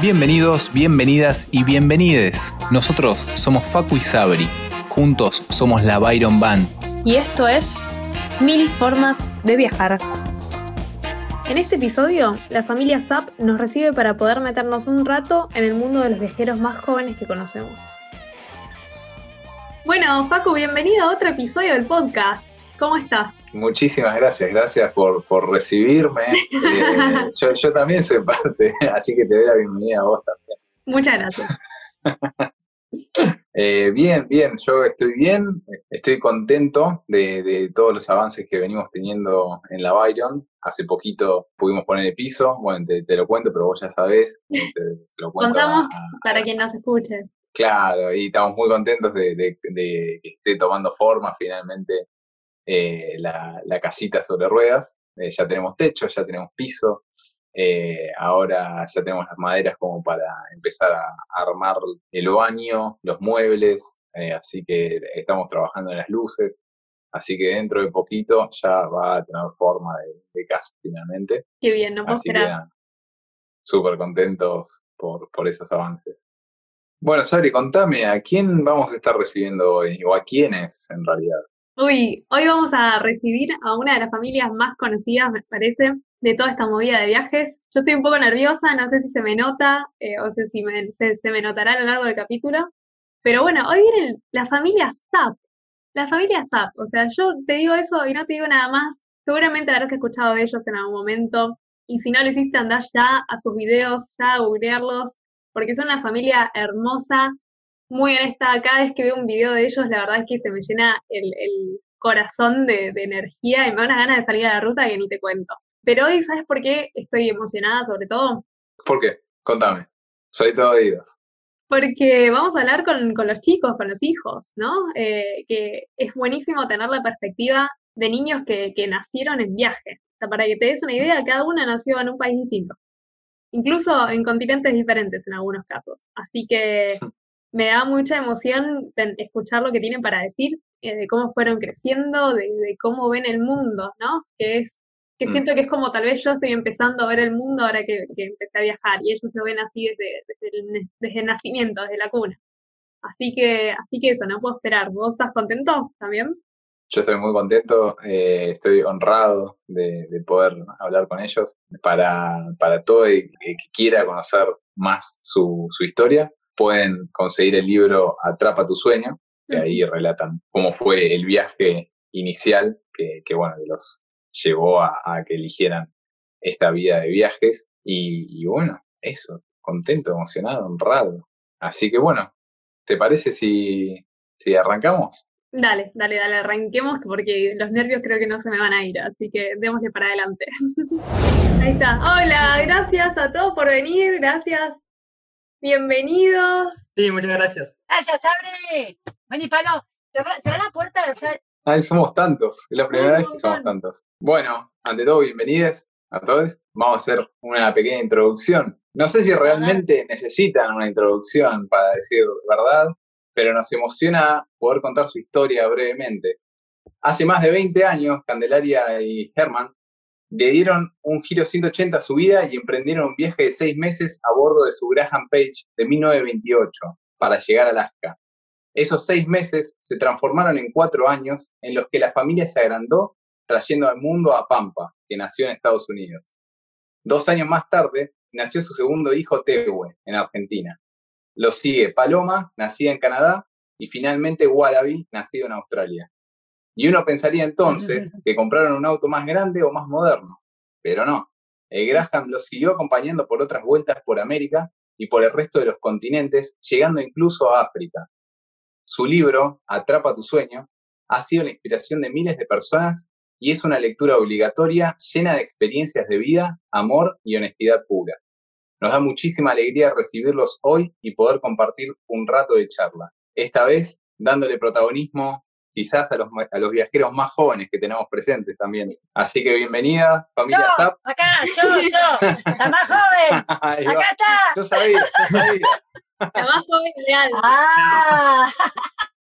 Bienvenidos, bienvenidas y bienvenides. Nosotros somos Facu y Sabri. Juntos somos la Byron Band. Y esto es Mil Formas de Viajar. En este episodio, la familia Zap nos recibe para poder meternos un rato en el mundo de los viajeros más jóvenes que conocemos. Bueno, Facu, bienvenido a otro episodio del podcast. ¿Cómo estás? Muchísimas gracias, gracias por, por recibirme. Eh, yo, yo, también soy parte, así que te doy la bienvenida a vos también. Muchas gracias. eh, bien, bien, yo estoy bien, estoy contento de, de, todos los avances que venimos teniendo en la Byron. Hace poquito pudimos poner el piso, bueno, te, te lo cuento, pero vos ya sabés. Te, te lo Contamos a, para quien nos escuche. Claro, y estamos muy contentos de, de, de, que esté tomando forma finalmente eh, la, la, casita sobre ruedas. Eh, ya tenemos techo, ya tenemos piso, eh, ahora ya tenemos las maderas como para empezar a, armar el baño, los muebles, así que estamos trabajando en las luces. Así que dentro de poquito ya va a tener forma de, de casa finalmente. Qué bien, no puedo. Súper contentos por, por esos avances. Bueno, Sabri, contame, ¿a quién vamos a estar recibiendo hoy? ¿O a quiénes en realidad? Uy, hoy vamos a recibir a una de las familias más conocidas, me parece, de toda esta movida de viajes. Yo estoy un poco nerviosa, no sé si se me nota, eh, o sé si me, se, me notará a lo largo del capítulo. Pero bueno, hoy viene la familia Zap. La familia Zap. O sea, yo te digo eso y no te digo nada más. Seguramente habrás escuchado de ellos en algún momento. Y si no lo hiciste, andar ya a sus videos, ya a googlearlos, porque son una familia hermosa, muy honesta. Cada vez que veo un video de ellos, la verdad es que se me llena el, el corazón de, de, energía y me da una ganas de salir a la ruta que ni te cuento. Pero hoy, ¿sabes por qué estoy emocionada sobre todo? ¿Por qué? Contame. Soy todo oídos. Porque vamos a hablar con, con los chicos, con los hijos, ¿no? Eh, que es buenísimo tener la perspectiva de niños que, que nacieron en viaje. O sea, para que te des una idea, cada uno nació en un país distinto. Incluso en continentes diferentes en algunos casos. Así que me da mucha emoción escuchar lo que tienen para decir, eh, de cómo fueron creciendo, de, de, cómo ven el mundo, ¿no? Que es que mm. siento que es como tal vez yo estoy empezando a ver el mundo ahora que, que empecé a viajar y ellos lo ven así desde, desde, el, desde el nacimiento, desde la cuna. Así que, así que eso, no puedo esperar. ¿Vos estás contento también? Yo estoy muy contento, eh, estoy honrado de, de, poder hablar con ellos para, para todo el que quiera conocer más su, su historia pueden conseguir el libro Atrapa tu sueño, que ahí relatan cómo fue el viaje inicial que, que bueno, que los llevó a, a, que eligieran esta vida de viajes. Y, y, bueno, eso, contento, emocionado, honrado. Así que bueno, ¿te parece si, si arrancamos? Dale, dale, dale, arranquemos porque los nervios creo que no se me van a ir, así que démosle para adelante. Ahí está. Hola, gracias a todos por venir, gracias Bienvenidos. Sí, muchas gracias. Gracias, abre. Vení, Palo. Cerrá, cerrá la puerta. O sea... Ay, somos tantos. Es la primera vez que somos tantos. Bueno, ante todo, bienvenidos a todos. Vamos a hacer una pequeña introducción. No sé si realmente necesitan una introducción para decir verdad, pero nos emociona poder contar su historia brevemente. Hace más de 20 años, Candelaria y Herman le dieron un giro 180 a su vida y emprendieron un viaje de seis meses a bordo de su Graham Page de 1928 para llegar a Alaska. Esos seis meses se transformaron en cuatro años en los que la familia se agrandó trayendo al mundo a Pampa, que nació en Estados Unidos. Dos años más tarde nació su segundo hijo Tewe, en Argentina. Lo sigue Paloma, nacida en Canadá, y finalmente Wallaby, nacido en Australia. Y uno pensaría entonces que compraron un auto más grande o más moderno, pero no. El Graham lo siguió acompañando por otras vueltas por América y por el resto de los continentes, llegando incluso a África. Su libro, Atrapa tu sueño, ha sido la inspiración de miles de personas y es una lectura obligatoria llena de experiencias de vida, amor y honestidad pura. Nos da muchísima alegría recibirlos hoy y poder compartir un rato de charla. Esta vez dándole protagonismo quizás a los, a los viajeros más jóvenes que tenemos presentes también. Así que bienvenida, familia yo, Zap. Acá, yo, yo, la más joven. acá está. Yo sabía, yo sabía. La más joven real. Ah.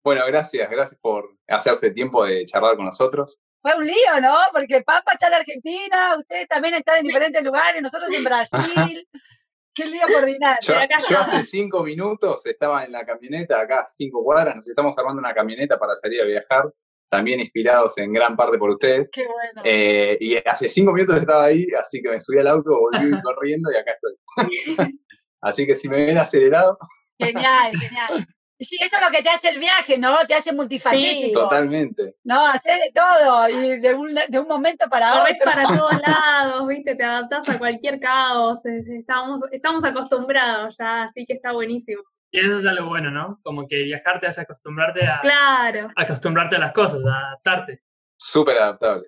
Bueno, gracias, gracias por hacerse tiempo de charlar con nosotros. Fue un lío, ¿no? Porque Papa está en Argentina, ustedes también están en diferentes lugares, nosotros en Brasil. Qué lío coordinar. Yo, yo hace cinco minutos estaba en la camioneta, acá cinco cuadras, nos estamos armando una camioneta para salir a viajar, también inspirados en gran parte por ustedes. Qué bueno. Eh, y hace cinco minutos estaba ahí, así que me subí al auto, volví corriendo y acá estoy. Así que si me ven acelerado, Genial, genial. Sí, eso es lo que te hace el viaje, ¿no? Te hace multifacético. totalmente. No, hacer de todo y de un, de un momento para Corres otro. para todos lados, ¿viste? Te adaptás a cualquier caos. es- Estamos, estamos acostumbrados ya, así que está buenísimo. Y eso es algo bueno, ¿no? Como que viajar te hace acostumbrarte a, Claro. acostumbrarte a las cosas, a adaptarte. Súper adaptable.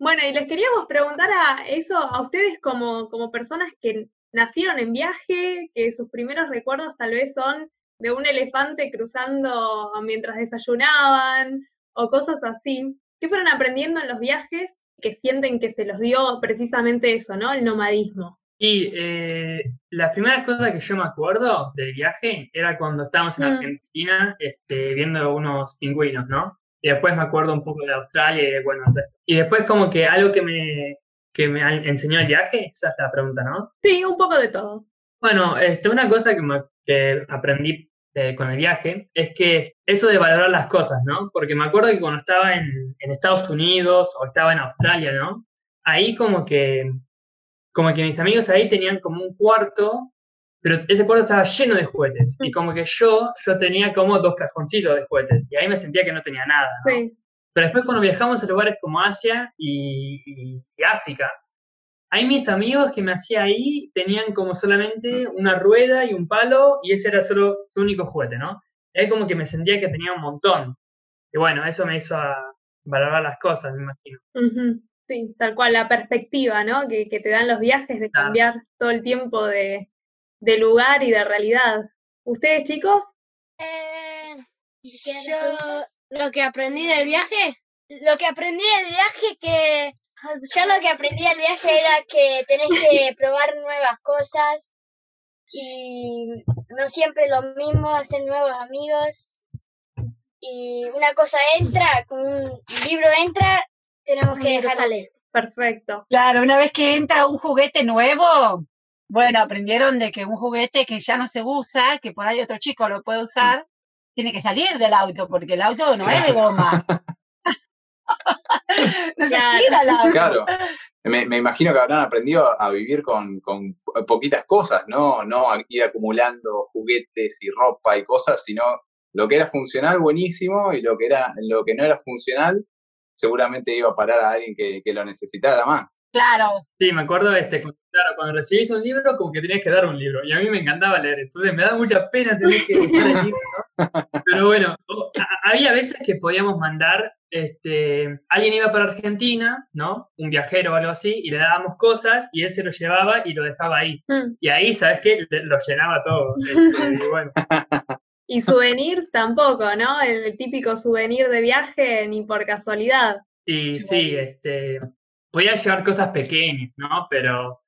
Bueno, y les queríamos preguntar a eso, a ustedes como, como personas que nacieron en viaje, que sus primeros recuerdos tal vez son de un elefante cruzando mientras desayunaban o cosas así. ¿Qué fueron aprendiendo en los viajes que sienten que se los dio precisamente eso, ¿no? El nomadismo. Y eh, las primeras cosas que yo me acuerdo del viaje era cuando estábamos en Mm. Argentina este, viendo unos pingüinos, ¿no? Y después me acuerdo un poco de Australia y de, bueno, el resto. Y después como que algo que me, que me enseñó el viaje, esa es la pregunta, ¿no? Sí, un poco de todo. Bueno, este, una cosa que, me- que aprendí con el viaje es que eso de valorar las cosas, ¿no? Porque me acuerdo que cuando estaba en, en Estados Unidos o estaba en Australia, ¿no? Ahí como que, como que mis amigos ahí tenían como un cuarto, pero ese cuarto estaba lleno de juguetes. Y como que yo, yo tenía como dos cajoncitos de juguetes. Y ahí me sentía que no tenía nada, ¿no? Sí. Pero después cuando viajamos a lugares como Asia y, y- y África, ahí mis amigos que me hacía ahí tenían como solamente una rueda y un palo y ese era solo su único juguete, ¿no? Y ahí como que me sentía que tenía un montón. Y bueno, eso me hizo a valorar las cosas, me imagino. Sí, tal cual, la perspectiva, ¿no? Que, que te dan los viajes de Claro. cambiar todo el tiempo de, de lugar y de realidad. ¿Ustedes, chicos? Eh, yo lo que aprendí del viaje, lo que aprendí del viaje que yo lo que aprendí del viaje era que tenés que probar nuevas cosas y no siempre lo mismo, hacer nuevos amigos. Y una cosa entra, con un libro entra, tenemos que dejarlo. Perfecto. Claro, una vez que entra un juguete nuevo, bueno, aprendieron de que un juguete que ya no se usa, que por ahí otro chico lo puede usar, tiene que salir del auto, porque el auto no es de goma. no se Claro. tira. Me, me imagino que habrán aprendido a, vivir con, con poquitas cosas, ¿no? No a ir acumulando juguetes y ropa y cosas, sino lo que era funcional, buenísimo, y lo que, era, lo que no era funcional, seguramente iba a parar a alguien que, que lo necesitara más. Claro, Sí, me acuerdo, este, cu- claro, cuando recibís un libro, como que tenías que dar un libro. Y a mí me encantaba leer, entonces me da mucha pena tener que dejar el libro, ¿no? Pero bueno, había veces que podíamos mandar, este, alguien iba para Argentina, ¿no? Un viajero o algo así, y le dábamos cosas, y él se lo llevaba y lo dejaba ahí. Mm. Y ahí, ¿sabes qué? Le- Lo llenaba todo. este, y bueno, Y souvenirs tampoco, ¿no? El, típico souvenir de viaje ni por casualidad. y Sí, este, podía llevar cosas pequeñas, ¿no? Pero,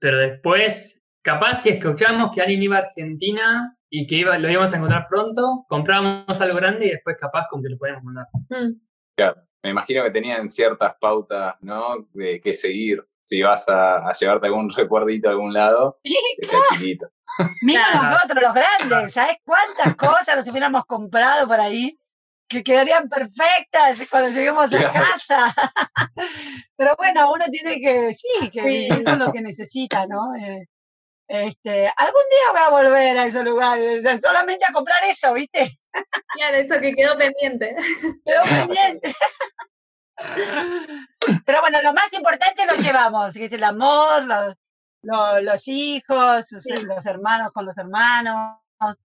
pero después, capaz si escuchábamos que alguien iba a Argentina y que iba, lo íbamos a encontrar pronto, comprábamos algo grande y después capaz con que lo podíamos mandar. Mm. Claro. Me imagino que tenían ciertas pautas, ¿no? De qué seguir. Si vas a, a llevarte algún recuerdito a algún lado, que sea chiquito. mismo Claro. nosotros los grandes, ¿sabes cuántas cosas nos hubiéramos comprado por ahí? que quedarían perfectas cuando lleguemos a Claro. casa. Pero bueno, uno tiene que, sí, que Sí. con lo que necesita, ¿no? Eh, este, algún día voy a volver a esos lugares, solamente a comprar eso, ¿viste? Claro, eso que quedó pendiente. Quedó pendiente. Pero bueno, lo más importante lo llevamos, que es el amor, los, los, los hijos, Sí. los hermanos con los hermanos,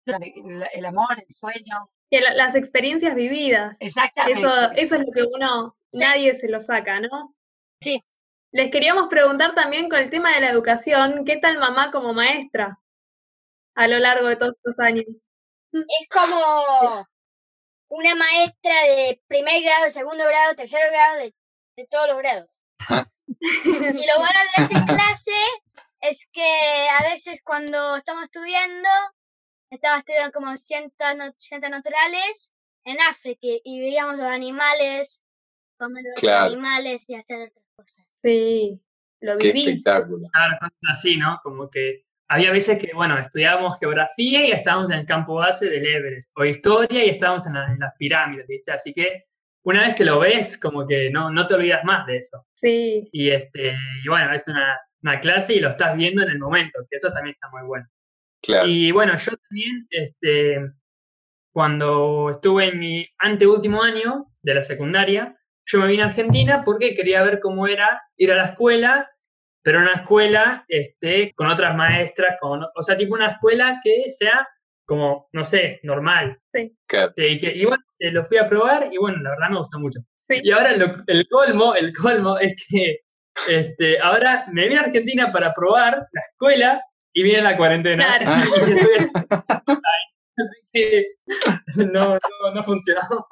el, el amor, el sueño. Que la- las experiencias vividas. Exactamente. Eso, eso es lo que uno, Sí. nadie se lo saca, ¿no? Sí. Les queríamos preguntar también con el tema de la educación, ¿qué tal mamá como maestra a lo largo de todos estos años? Es como una maestra de primer grado, segundo grado, tercer grado, de, de todos los grados. Y lo bueno de esta clase es que a veces cuando estamos estudiando, estamos estudiando como ciencias, no- ciencias naturales en África y veíamos los animales, comer los Claro. animales y hacer otras cosas. Sí, lo Qué vivís. espectáculo. Claro, cosas así, ¿no? Como que había veces que, bueno, estudiábamos geografía y estábamos en el campo base del Everest, o historia y estábamos en, las pirámides, ¿viste? Así que una vez que lo ves, como que no, no te olvidas más de eso. Sí. Y, este, y bueno, es una, una clase y lo estás viendo en el momento, que eso también está muy bueno. Claro. Y bueno, yo también, este, cuando estuve en mi anteúltimo año de la secundaria, yo me vine a Argentina porque quería ver cómo era ir a la escuela, pero una escuela este, con otras maestras, con, o sea, tipo una escuela que sea como, no sé, normal. Sí. y, que, y bueno, eh, lo fui a probar y bueno, la verdad me gustó mucho. Y ahora el colmo, el colmo es que este, ahora me vine a Argentina para probar la escuela y viene la cuarentena. Claro. Así que no, no, no funcionó.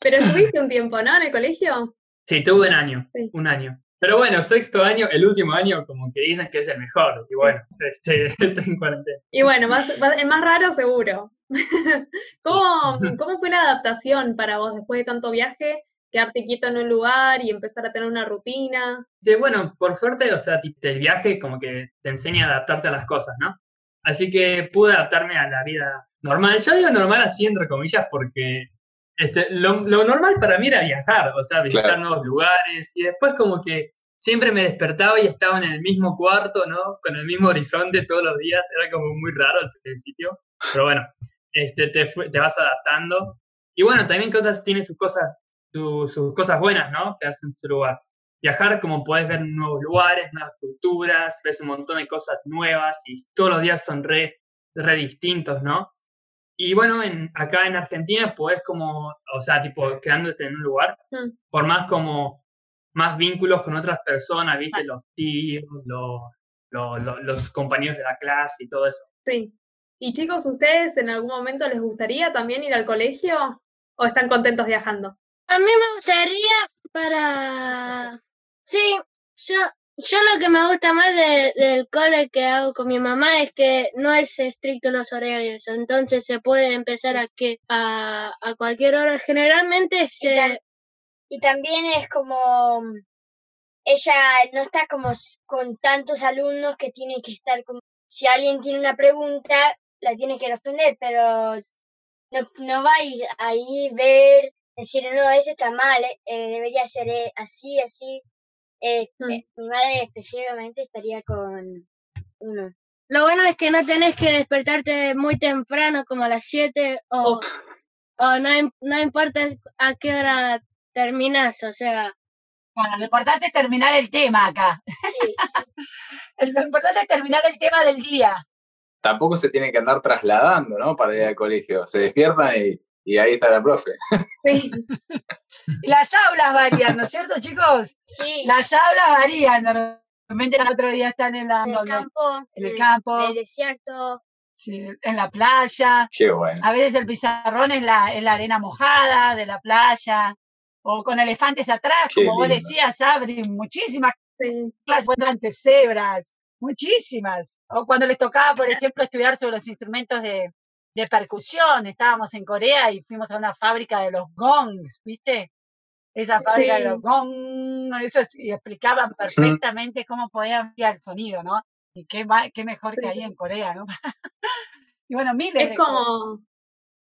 Pero estuviste un tiempo, ¿no? En el colegio. Sí, tuve un año, un año. Pero bueno, sexto año, el último año, como que dicen que es el mejor. Y bueno, este, estoy en cuarentena. Y bueno, más, el más raro seguro. ¿Cómo, ¿Cómo fue la adaptación para vos después de tanto viaje? Quedarte quieto en un lugar y empezar a tener una rutina. Sí, bueno, por suerte, o sea, el viaje como que te enseña a adaptarte a las cosas, ¿no? Así que pude adaptarme a la vida normal. Yo digo normal así entre comillas porque este, lo, normal para mí era viajar, o sea, visitar nuevos lugares y después como que siempre me despertaba y estaba en el mismo cuarto, ¿no? Con el mismo horizonte todos los días, era como muy raro al principio, pero bueno, este, te, te vas adaptando. Y bueno, también cosas, tiene sus cosas, sus cosas buenas, ¿no? Que hacen su lugar. Viajar como puedes ver nuevos lugares, nuevas culturas, ves un montón de cosas nuevas y todos los días son re, re distintos, ¿no? Y bueno, en, acá en Argentina puedes como, o sea, tipo, quedándote en un lugar, mm. por más como, más vínculos con otras personas, ¿viste? Los tíos, los, los, los, compañeros de la clase y todo eso. Sí. Y chicos, ¿ustedes en algún momento les gustaría también ir al colegio o están contentos viajando? A mí me gustaría para... Sí, yo yo lo que me gusta más del cole que hago con mi mamá es que no es estricto los horarios, entonces se puede empezar a que a, a cualquier hora. Generalmente se... Y, también es como ella no está como con tantos alumnos que tiene que estar como si alguien tiene una pregunta la tiene que responder, pero no, no va a ir ahí ver decir no, eso está mal, eh, debería ser eh, así, así. Eh, mm. eh, mi madre específicamente estaría con uno. Lo bueno es que no tenés que despertarte muy temprano, como a las 7, o, o no, no importa a qué hora terminas, o sea. Bueno, lo importante es terminar el tema acá. Sí. lo importante es terminar el tema del día. Tampoco se tiene que andar trasladando, ¿no? Para ir al colegio. Se despiertan y y ahí está la profe. Sí. Las aulas varían, ¿no es cierto, chicos? Sí. Las aulas varían. Normalmente el otro día están en, la, en el campo. En el campo. En el desierto. Sí, en la playa. Qué bueno. A veces el pizarrón es la, la arena mojada de la playa. O con elefantes atrás, como vos decías, Abri, muchísimas clases antes cebras, muchísimas. O cuando les tocaba, por ejemplo, estudiar sobre los instrumentos de, de percusión. Estábamos en Corea y fuimos a una fábrica de los gongs, ¿viste? Esa fábrica de los gongs, eso, y explicaban perfectamente cómo podían enviar el sonido, ¿no? Y qué, qué mejor que ahí en Corea, ¿no? y bueno, miles. Es como,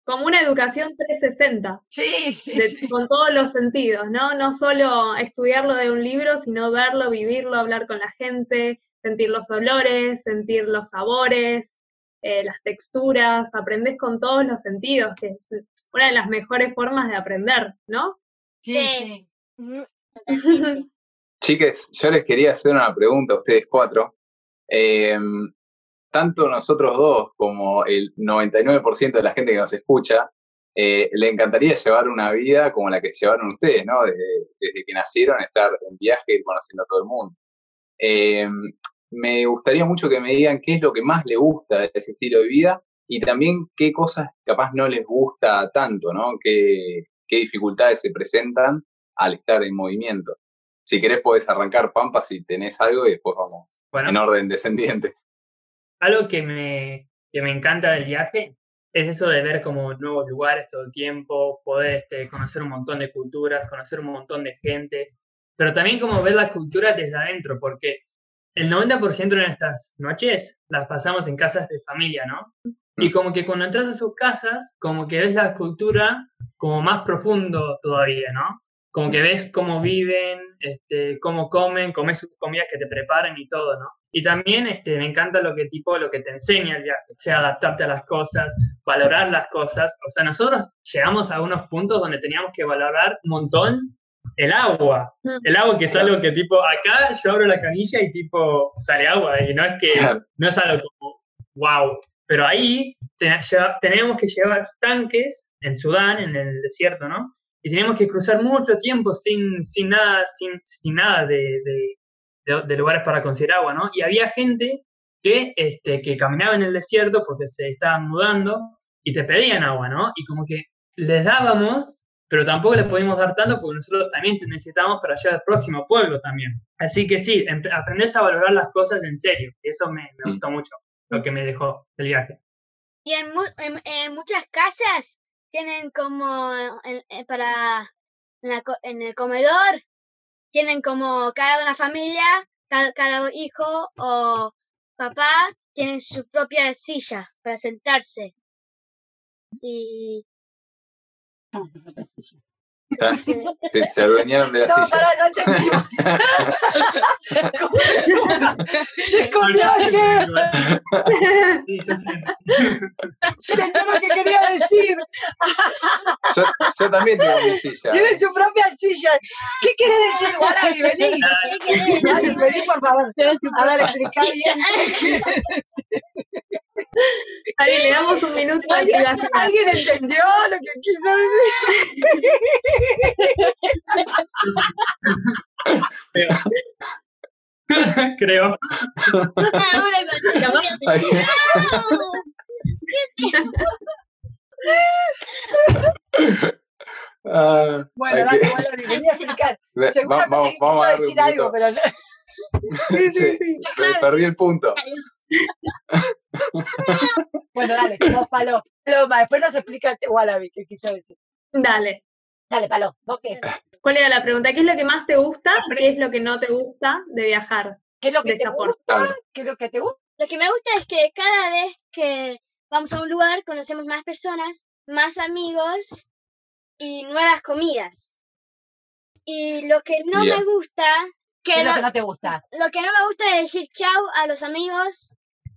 como una educación 360. Sí, sí, Con todos los sentidos, ¿no? No solo estudiarlo de un libro, sino verlo, vivirlo, hablar con la gente, sentir los olores, sentir los sabores, eh, las texturas, aprendes con todos los sentidos, que es una de las mejores formas de aprender, ¿no? Sí. Chiques, yo les quería hacer una pregunta a ustedes cuatro. Em, tanto nosotros dos como el 99% de la gente que nos escucha, eh, le encantaría llevar una vida como la que llevaron ustedes, ¿no? Desde, desde que nacieron, estar en viaje y conociendo a todo el mundo. Em, me gustaría mucho que me digan qué es lo que más le gusta de ese estilo de vida y también qué cosas capaz no les gusta tanto, ¿no? Qué, qué dificultades se presentan al estar en movimiento. Si querés podés arrancar, Pampa, si tenés algo y después vamos en orden descendiente. Algo que me, que me encanta del viaje es eso de ver como nuevos lugares todo el tiempo, poder este, conocer un montón de culturas, conocer un montón de gente, pero también como ver la cultura desde adentro, porque el 90% de nuestras noches las pasamos en casas de familia, ¿no? Y mm. como que cuando entras a sus casas, como que ves la cultura como más profundo todavía, ¿no? Como que ves cómo viven, este, cómo comen, comes sus comidas que te preparan y todo, ¿no? Y también este, me encanta lo que tipo, lo que te enseña el viaje, o sea, adaptarte a las cosas, valorar las cosas. O sea, nosotros llegamos a unos puntos donde teníamos que valorar un montón el agua. Mm. El agua que es algo que tipo, acá yo abro la canilla y tipo sale agua y no es que, no es algo como, wow. Pero ahí tenemos que llevar tanques en Sudán, en el desierto, ¿no? Y tenemos que cruzar mucho tiempo sin, sin nada, sin, sin nada de, de, lugares para conseguir agua, ¿no? Y había gente que, este, que caminaba en el desierto porque se estaban mudando y te pedían agua, ¿no? Y como que les dábamos, pero tampoco les podíamos dar tanto porque nosotros también te necesitamos para llegar al próximo pueblo también. Así que sí, aprendes a valorar las cosas en serio. Y eso me, me mm. gustó mucho, lo que me dejó el viaje. Y en, en, muchas casas tienen como para en el comedor tienen como cada una familia, cada, hijo o papá tienen su propia silla para sentarse. Y se, se adueñaron de la no, silla. Para, no entendimos. se escondió, che. Se le lo que quería decir. Yo, yo, también tengo mi silla. Tiene su propia silla. ¿Qué quiere decir, Wally? Vení. Wally, vení, por favor. A ver, explicar bien qué quiere decir. Ahí le damos un minuto. ¿Alguien, ¿Alguien entendió lo que quiso decir? Creo. Uh, bueno, dale, bueno, venía a explicar. Seguramente vamos, vamos a decir algo, pero sí, sí, sí. Perdí el punto. bueno, dale, vos, Palo. Paloma, después nos explica Wallaby qué quiso decir. Dale. Dale, Palo, ¿vos qué? ¿Cuál era la pregunta? ¿Qué es lo que más te gusta? ¿Qué es lo que no te gusta de viajar? ¿Qué es lo que te gusta? ¿Qué es lo que te gusta? Lo que me gusta es que cada vez que vamos a un lugar conocemos más personas, más amigos y nuevas comidas. Y lo que no me gusta... Que ¿Qué es lo que no te gusta? Lo que no me gusta es decir chau a los amigos,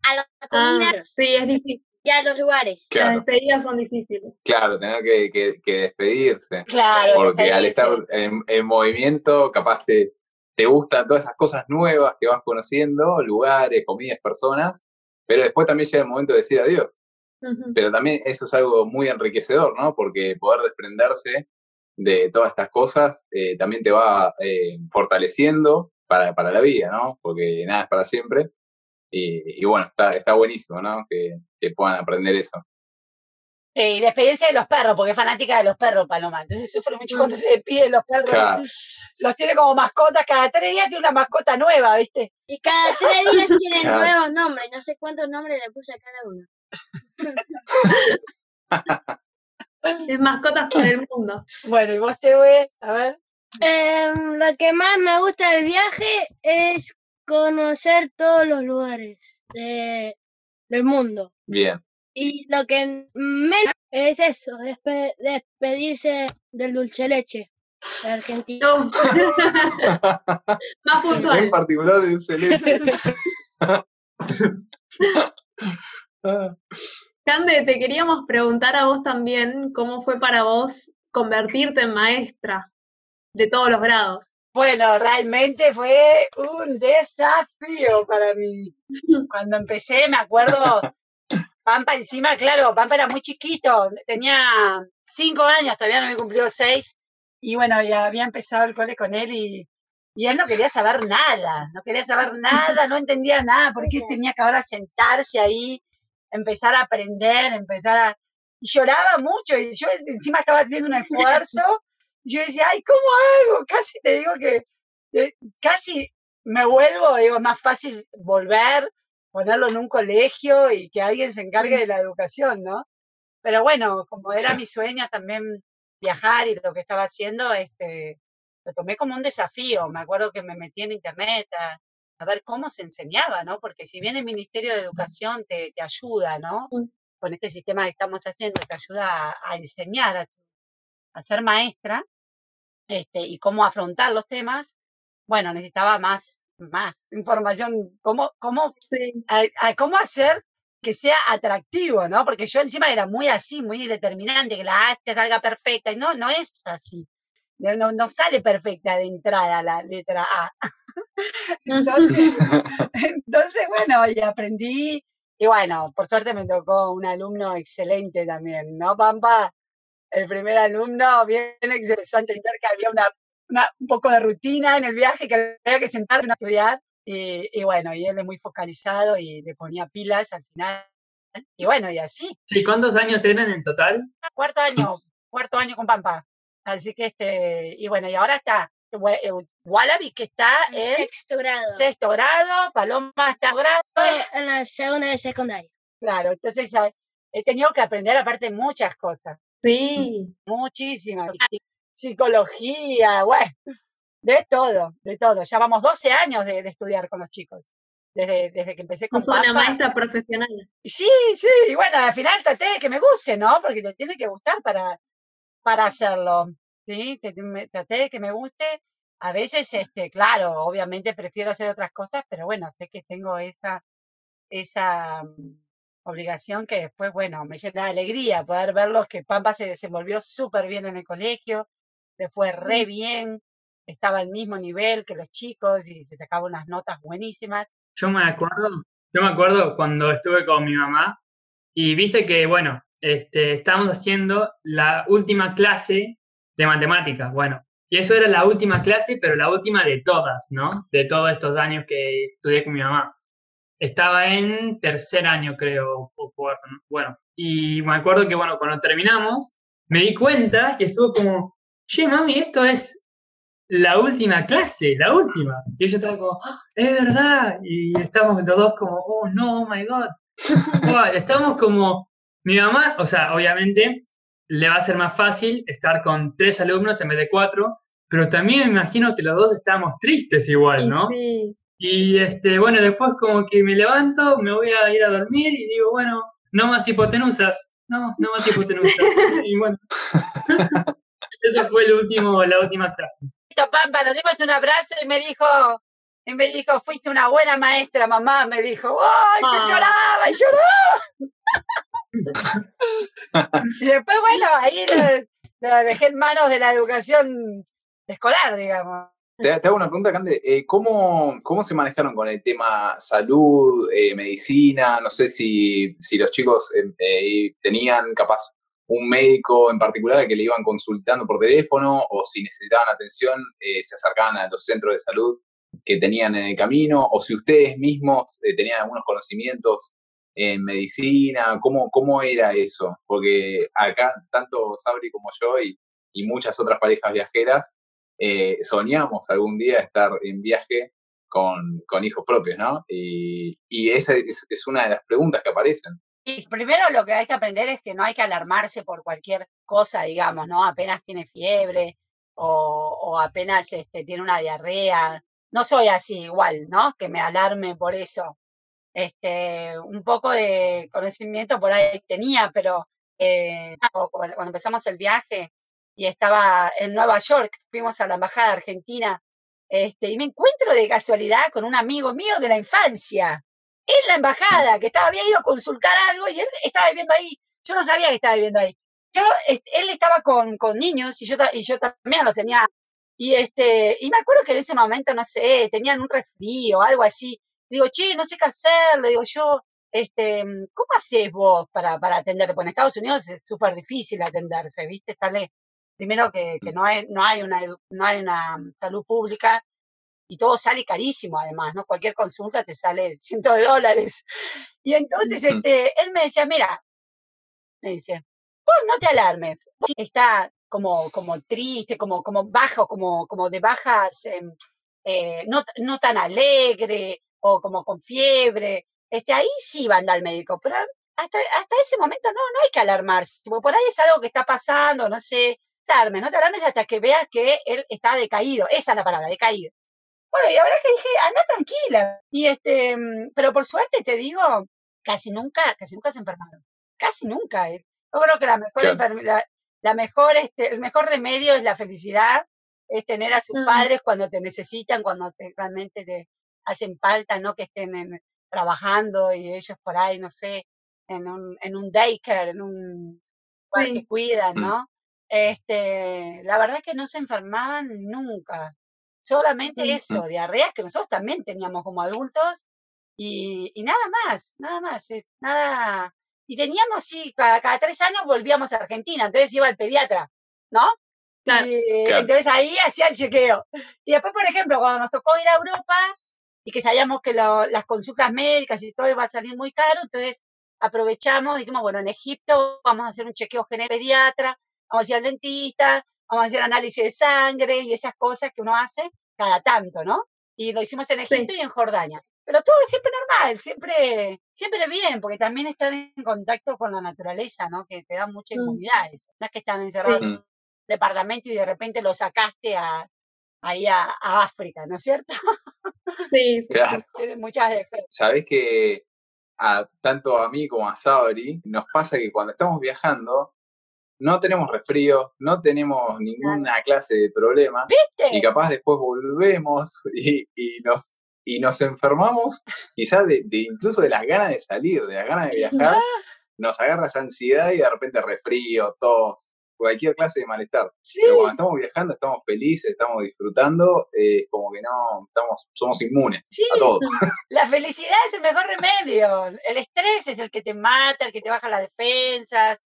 a la comida ah, sí, es difícil. y a los lugares. Las despedidas son difíciles. Claro, tener que, que, despedirse. Claro, Porque al estar en, movimiento, capaz te, te gustan todas esas cosas nuevas que vas conociendo, lugares, comidas, personas, pero después también llega el momento de decir adiós. Pero también eso es algo muy enriquecedor, ¿no? Porque poder desprenderse de todas estas cosas eh, también te va eh, fortaleciendo para, para, la vida, ¿no? Porque nada es para siempre. Y, bueno, está, está buenísimo, ¿no? Que, que puedan aprender eso. y despedirse de los perros, porque es fanática de los perros, Paloma. Entonces sufre mucho cuando se despide de los perros. Los tiene como mascotas, cada tres días tiene una mascota nueva, ¿viste? Y cada tres días tienen nuevos nombres, no sé cuántos nombres le puse a cada uno. es mascotas por el mundo. Bueno, y vos te ves, a ver. Em, lo que más me gusta del viaje es conocer todos los lugares del mundo. Bien. Y lo que menos es eso, despedirse del dulce leche de Argentina. Más puntual. En particular de dulce leche. Cande, te queríamos preguntar a vos también cómo fue para vos convertirte en maestra de todos los grados. Bueno, realmente fue un desafío para mí. Cuando empecé, me acuerdo, Pampa encima, claro, Pampa era muy chiquito, tenía cinco años, todavía no me cumplió seis, y bueno, ya había empezado el cole con él y, y él no quería saber nada, no quería saber nada, no entendía nada, porque tenía que ahora sentarse ahí, empezar a aprender, empezar a... Y lloraba mucho, y yo encima estaba haciendo un esfuerzo yo decía, ay, ¿cómo hago? Casi te digo que, casi me vuelvo, digo, más fácil volver, ponerlo en un colegio y que alguien se encargue de la educación, ¿no? Pero bueno, como era mi sueño también viajar y lo que estaba haciendo, este, lo tomé como un desafío. Me acuerdo que me metí en internet a, a ver cómo se enseñaba, ¿no? Porque si bien el Ministerio de Educación te, te ayuda, ¿no? Con este sistema que estamos haciendo, te ayuda a, enseñar, a, a, ser maestra, este, y cómo afrontar los temas, bueno, necesitaba más, más información, cómo, cómo, a, cómo hacer que sea atractivo, ¿no? Porque yo encima era muy así, muy determinante, que la A te salga perfecta, y no, no es así. No, no sale perfecta de entrada la letra A. entonces, entonces, bueno, y aprendí, y bueno, por suerte me tocó un alumno excelente también, ¿no, Pampa? El primer alumno, bien interesante entender que había una, una, un poco de rutina en el viaje, que había que sentarse a estudiar, y, bueno, y él es muy focalizado y le ponía pilas al final. Y bueno, y así. Sí, ¿cuántos años eran en total? Cuarto año, cuarto año con Pampa. Así que este, y bueno, y ahora está eh, Wallaby que está en sexto grado. Sexto grado, Paloma está grado. En la segunda de secundaria. Claro, entonces he tenido que aprender aparte muchas cosas. Sí. Muchísimas. Psicología, bueno, de todo, de todo. Ya vamos 12 años de, estudiar con los chicos. Desde, desde que empecé con una maestra profesional. Sí, sí, y bueno, al final traté de que me guste, ¿no? Porque te tiene que gustar para, para hacerlo, ¿sí? Traté de que me guste. A veces, este, claro, obviamente prefiero hacer otras cosas, pero bueno, sé que tengo esa, esa mm, obligación que después, bueno, me llena de alegría poder verlos que Pampa se desenvolvió súper bien en el colegio, le fue re bien, estaba al mismo nivel que los chicos y se sacaba unas notas buenísimas. Yo me acuerdo, yo me acuerdo cuando estuve con mi mamá y viste que, bueno, este, estábamos haciendo la última clase de matemáticas, bueno, y eso era la última clase, pero la última de todas, ¿no? De todos estos años que estudié con mi mamá. Estaba en tercer año, creo, o cuarto, bueno, y me acuerdo que, bueno, cuando terminamos, me di cuenta y estuvo como, che, mami, esto es la última clase, la última. Y ella estaba como, ¡Ah, es verdad. Y estábamos los dos como, oh no, oh my god. estábamos como, mi mamá, o sea, obviamente le va a ser más fácil estar con tres alumnos en vez de cuatro, pero también me imagino que los dos estábamos tristes igual, ¿no? Sí. Y este, bueno, después como que me levanto, me voy a ir a dormir y digo, bueno, no más hipotenusas. No, no más hipotenusas. y bueno. Esa fue el último, la última clase. Pampa, nos dimos un abrazo y me dijo, y me dijo, fuiste una buena maestra, mamá, me dijo, ¡ay, yo ah. lloraba y lloraba! y después, bueno, ahí lo, dejé en manos de la educación escolar, digamos. Te, hago una pregunta, Cande. Eh, ¿cómo, ¿Cómo se manejaron con el tema salud, eh, medicina? No sé si, si los chicos eh, tenían capaz un médico en particular al que le iban consultando por teléfono o si necesitaban atención eh, se acercaban a los centros de salud que tenían en el camino o si ustedes mismos eh, tenían algunos conocimientos en medicina, ¿cómo, cómo era eso? Porque acá, tanto Sabri como yo y, muchas otras parejas viajeras, eh, soñamos algún día estar en viaje con, hijos propios, ¿no? Y, esa es una de las preguntas que aparecen. Y primero lo que hay que aprender es que no hay que alarmarse por cualquier cosa, digamos, ¿no? Apenas tiene fiebre o, apenas este, tiene una diarrea. No soy así igual, ¿no? Que me alarme por eso. Este, un poco de conocimiento por ahí tenía, pero eh, cuando empezamos el viaje y estaba en Nueva York, fuimos a la Embajada Argentina, este, y me encuentro de casualidad con un amigo mío de la infancia, en la embajada, que estaba, había ido a consultar algo y él estaba viviendo ahí. Yo no sabía que estaba viviendo ahí. Yo, él estaba con, con niños y yo, y yo también los tenía. Y, este, y me acuerdo que en ese momento, no sé, tenían un resfrío algo así. Digo, che, no sé qué hacer. Le digo yo, este, ¿cómo haces vos para, para atenderte? Porque en Estados Unidos es súper difícil atenderse, ¿viste? Primero que, que no, hay, no, hay una, no hay una salud pública y todo sale carísimo además, ¿no? Cualquier consulta te sale cientos de dólares. Y entonces este, él me decía, mira, me dice, vos no te alarmes, está como, como triste, como, como bajo, como, como de bajas, em, eh, no, no tan alegre o como con fiebre, este, ahí sí va a andar al médico, pero hasta, hasta ese momento no, no hay que alarmarse, por ahí es algo que está pasando, no sé, alarmes, no te alarmes hasta que veas que él está decaído, esa es la palabra, decaído Bueno, y la verdad que dije, anda tranquila. Y este, mm, pero por suerte te digo, casi nunca, casi nunca se enfermaron. Casi nunca. ¿eh? Yo creo que la mejor, la, mejor este, el mejor remedio es la felicidad, es tener a sus mm. padres cuando te necesitan, cuando realmente te hacen falta, no que estén trabajando y ellos por ahí, no sé, en un, en un daycare, en un lugar que cuidan, mm. Este, la verdad es que no se enfermaban nunca. Solamente eso, diarreas que nosotros también teníamos como adultos y, y nada más, nada más, nada. Y teníamos, sí, cada, cada, tres años volvíamos a Argentina, entonces iba al pediatra, ¿no? Y, Entonces ahí hacía el chequeo. Y después, por ejemplo, cuando nos tocó ir a Europa y que sabíamos que las consultas médicas y todo iba a salir muy caro, entonces aprovechamos, dijimos, bueno, en Egipto vamos a hacer un chequeo general pediatra, vamos a ir al dentista, vamos a hacer análisis de sangre y esas cosas que uno hace cada tanto, ¿no? Y lo hicimos en Egipto y en Jordania. Pero todo es siempre normal, siempre, siempre bien, porque también están en contacto con la naturaleza, ¿no? Que te da mucha mm. inmunidad. No es que están encerrados en un departamento y de repente lo sacaste a, ahí a, África, ¿no es cierto? Sí, claro. Tiene muchas defensas. Sabes que a, tanto a mí como a Sabri nos pasa que cuando estamos viajando no tenemos resfrío, no tenemos ninguna clase de problema. ¿Viste? Y capaz después volvemos y, nos, y nos enfermamos, quizás de, incluso de las ganas de salir, de las ganas de viajar, nos agarra esa ansiedad y de repente resfrío, tos, cualquier clase de malestar. Pero cuando estamos viajando, estamos felices, estamos disfrutando, eh, como que no, estamos, somos inmunes a todo. La felicidad es el mejor remedio. El estrés es el que te mata, el que te baja las defensas,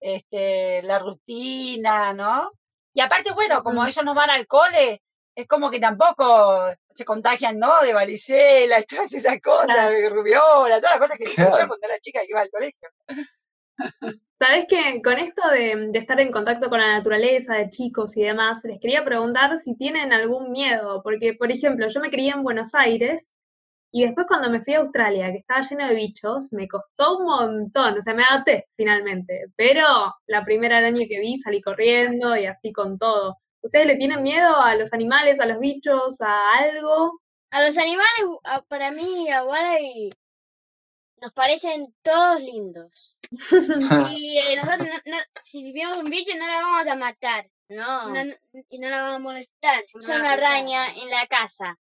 este, la rutina, ¿no? Y aparte, bueno, como ellos no van al cole, es como que tampoco se contagian, ¿no? De varicela y todas esas cosas, de rubiola, todas las cosas que claro. yo cuando era chica que iba al colegio. Sabes que con esto de, de, estar en contacto con la naturaleza, de chicos y demás, les quería preguntar si tienen algún miedo, porque, por ejemplo, yo me crié en Buenos Aires y después cuando me fui a Australia, que estaba lleno de bichos, me costó un montón, o sea, me adapté finalmente, pero la primera araña que vi salí corriendo y así con todo. ¿Ustedes le tienen miedo a los animales, a los bichos, a algo? A los animales, para mí, ahora nos parecen todos lindos. y eh, nosotros, si vemos un bicho, no la vamos a matar. No. y no la vamos a molestar. Es una araña en la casa.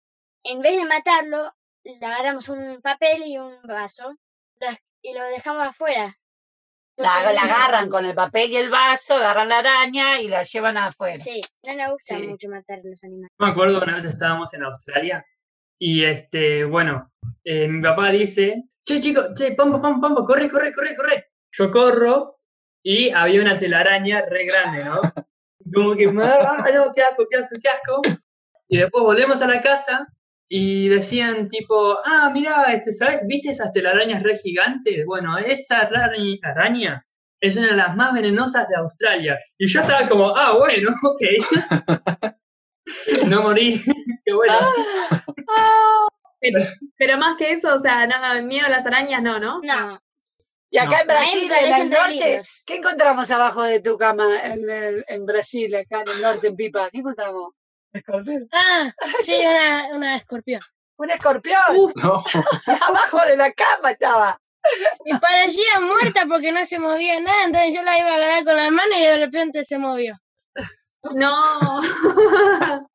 En vez de matarlo, le agarramos un papel y un vaso y lo dejamos afuera. La, agarran con el papel y el vaso, agarran la araña y la llevan afuera. Sí, no me gusta mucho matar a los animales. Me acuerdo una vez estábamos en Australia y este, bueno, eh, mi papá dice, che chico, che, pampa, pampa, pampa, corre, corre, corre, corre. Yo corro y había una telaraña re grande, ¿no? Como que, ah, no, qué asco, qué asco, qué asco. Y después volvemos a la casa y decían tipo, ah, mira, este, ¿sabes? ¿Viste esas telarañas re gigantes? Bueno, esa araña es una de las más venenosas de Australia. Y yo estaba como, ah, bueno, ok. no morí, qué bueno. Pero, más que eso, o sea, nada, miedo a las arañas no, ¿no? No. Y acá en Brasil, en el norte, ¿qué encontramos abajo de tu cama en, en Brasil, acá en el norte, en Pipa? ¿Qué encontramos? ¿Escorpión? Ah, sí, una, una escorpión. ¿Un escorpión? no. Abajo de la cama estaba. Y parecía muerta porque no se movía nada, entonces yo la iba a agarrar con la mano y de repente se movió. No.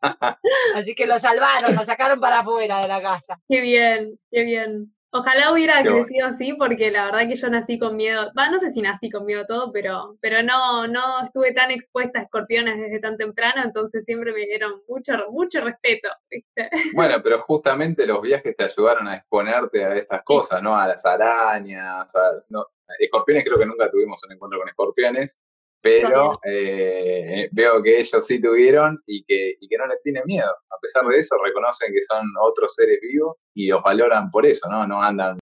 Así que lo salvaron, lo sacaron para afuera de la casa. Qué bien, qué bien. Ojalá hubiera crecido así, porque la verdad que yo nací con miedo. Va, no sé si nací con miedo todo, pero, pero no, no estuve tan expuesta a escorpiones desde tan temprano, entonces siempre me dieron mucho, mucho respeto. Bueno, pero justamente los viajes te ayudaron a exponerte a estas cosas, ¿no? A las arañas, no, escorpiones creo que nunca tuvimos un encuentro con escorpiones, pero eh, veo que ellos sí tuvieron y que, y que no les tienen miedo. A pesar de eso, reconocen que son otros seres vivos y los valoran por eso, ¿no? No andan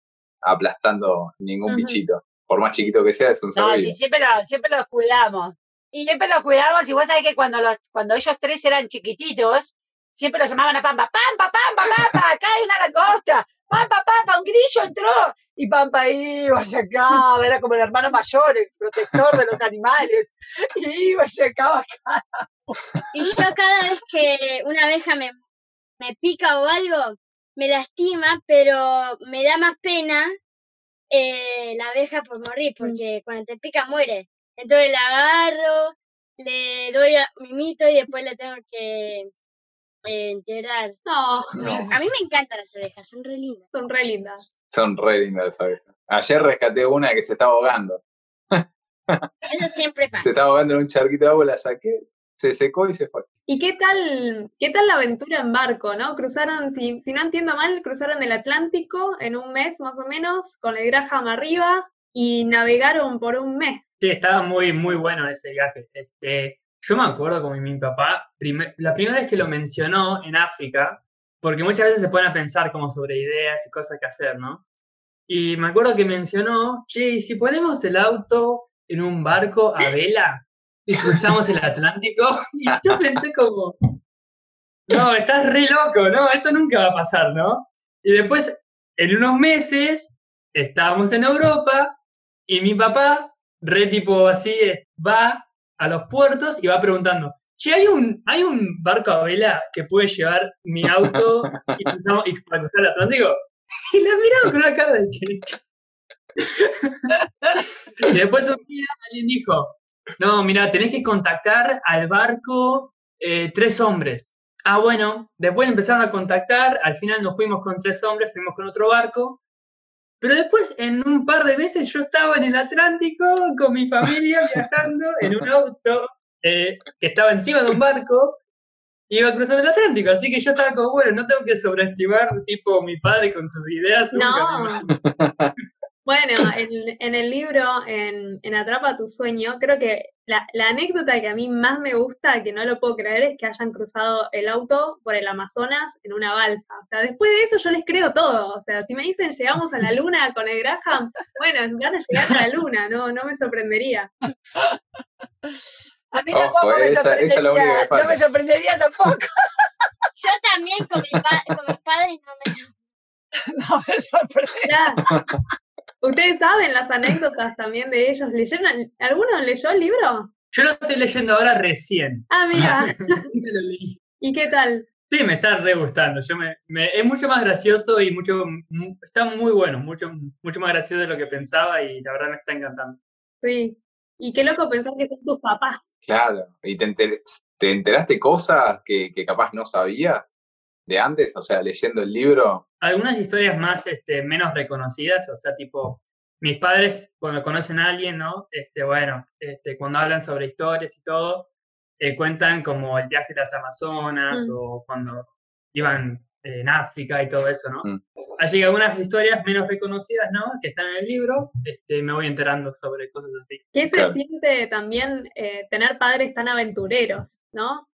aplastando ningún bichito. Por más chiquito que sea, es un ser No, sí, siempre, siempre los cuidamos. Y siempre los cuidamos y vos sabés que cuando, los, cuando ellos tres eran chiquititos, siempre los llamaban a Pampa, Pampa, Pampa, Pampa, acá hay una langosta, Pampa, Pampa, un grillo entró. Y Pampa iba, y sacaba, era como el hermano mayor, el protector de los animales. Y iba y sacaba Y yo cada vez que una abeja me, me pica o algo, me lastima, pero me da más pena eh, la abeja por morir, mm. porque cuando te pica muere. Entonces la agarro, le doy a mi mito y después le tengo que enterar. No. A mí me encantan las abejas, son re lindas. Son re lindas. Son re lindas las abejas. Ayer rescaté una que se estaba ahogando. Eso siempre pasa. Se estaba ahogando en un charquito de agua, la saqué, se secó y se fue. ¿Y qué tal, qué tal la aventura en barco, no? Cruzaron, si, si no entiendo mal, cruzaron el Atlántico en un mes más o menos, con el Graham arriba, y navegaron por un mes. Sí, estaba muy, muy bueno ese viaje. Este, yo me acuerdo con mi, papá, la primera vez que lo mencionó en África, porque muchas veces se ponen a pensar como sobre ideas y cosas que hacer, ¿no? Y me acuerdo que mencionó, che, si ponemos el auto en un barco a vela y cruzamos el Atlántico, y yo pensé como, no, estás re loco, ¿no? Eso nunca va a pasar, ¿no? Y después, en unos meses, estábamos en Europa y mi papá, re tipo así, va a los puertos y va preguntando, che, ¿hay un, ¿hay un barco a vela que puede llevar mi auto y, y para cruzar el Atlántico? Y la miraba con una cara de que... y después un día alguien dijo, no, mira, tenés que contactar al barco eh, tres hombres. Ah, bueno, después empezaron a contactar, al final no fuimos con tres hombres, fuimos con otro barco. Pero después, en un par de veces, yo estaba en el Atlántico con mi familia viajando en un auto eh, que estaba encima de un barco, iba cruzando el Atlántico. Así que yo estaba como, bueno, no tengo que sobreestimar, tipo, mi padre con sus ideas. No. Bueno, en, el libro, en, Atrapa tu sueño, creo que la, anécdota que a mí más me gusta, que no lo puedo creer, es que hayan cruzado el auto por el Amazonas en una balsa. O sea, después de eso yo les creo todo. O sea, si me dicen llegamos a la luna con el Graham, bueno, van a llegar a la luna, no, no me sorprendería. A mí tampoco me sorprendería, no me sorprendería tampoco. Yo también con, mi con mis padres no me No me sorprendería. ¿Ustedes saben las anécdotas también de ellos? ¿Leyeron, ¿Alguno leyó el libro? Yo lo estoy leyendo ahora recién. Ah, mira. ¿Y qué tal? Sí, me está re gustando. Yo me, es mucho más gracioso y mucho, está muy bueno, mucho, mucho más gracioso de lo que pensaba y la verdad me está encantando. Sí. Y qué loco pensar que son tus papás. Claro. ¿Y te, te enteraste cosas que, que capaz no sabías? De antes, o sea, leyendo el libro? Algunas historias más, este, menos reconocidas, o sea, tipo, mis padres cuando conocen a alguien, ¿no? Este, bueno, este, cuando hablan sobre historias y todo, eh, cuentan como el viaje de las Amazonas mm. o cuando iban en África y todo eso, ¿no? Mm. Así que algunas historias menos reconocidas, ¿no? Que están en el libro, este, me voy enterando sobre cosas así. ¿Qué se siente también eh, tener padres tan aventureros, ¿no?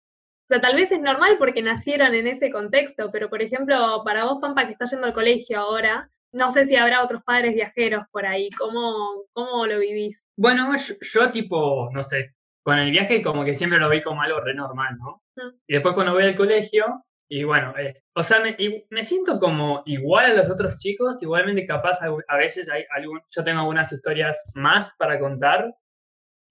O sea, tal vez es normal porque nacieron en ese contexto, pero por ejemplo, para vos, Pampa, que estás yendo al colegio ahora, no sé si habrá otros padres viajeros por ahí. ¿Cómo, cómo lo vivís? Bueno, yo, tipo, no sé, con el viaje como que siempre lo vi como algo re normal, ¿no? Mm. Y después cuando voy al colegio, y bueno, eh, o sea, me, me, siento como igual a los otros chicos, igualmente capaz a, veces hay algún, yo tengo algunas historias más para contar,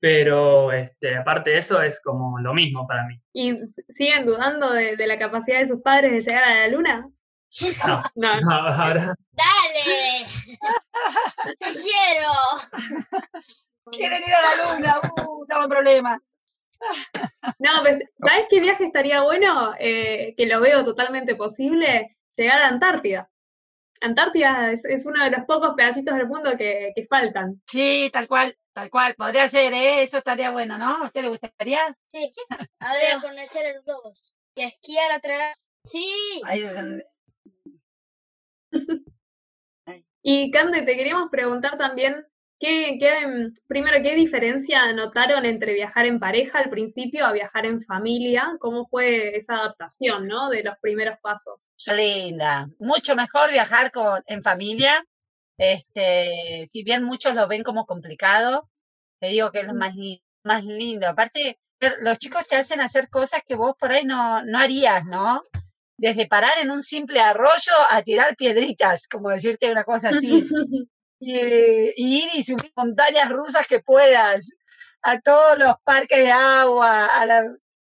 pero este, aparte de eso es como lo mismo para mí. ¿Y siguen dudando de, la capacidad de sus padres de llegar a la luna? No, no, ahora. ¡Dale! ¡Quiero! Quieren ir a la luna, uh, estamos en problema. No, pero ¿sabes qué viaje estaría bueno? Eh, que lo veo totalmente posible, llegar a Antártida. Antártida es, uno de los pocos pedacitos del mundo que, que faltan. Sí, tal cual. Tal cual, podría ser, ¿eh? eso estaría bueno, ¿no? ¿A usted le gustaría? Sí, a ver, conocer los globos y esquiar atrás. Sí. y Cande, te queríamos preguntar también, ¿qué, qué, mm, primero, ¿qué diferencia notaron entre viajar en pareja al principio a viajar en familia? ¿Cómo fue esa adaptación, ¿no? De los primeros pasos. Linda, mucho mejor viajar con, en familia este, si bien muchos lo ven como complicado, te digo que es lo más, más lindo. Aparte, los chicos te hacen hacer cosas que vos por ahí no, no harías, ¿no? Desde parar en un simple arroyo a tirar piedritas, como decirte una cosa así. y, ir y subir montañas rusas que puedas, a todos los parques de agua, a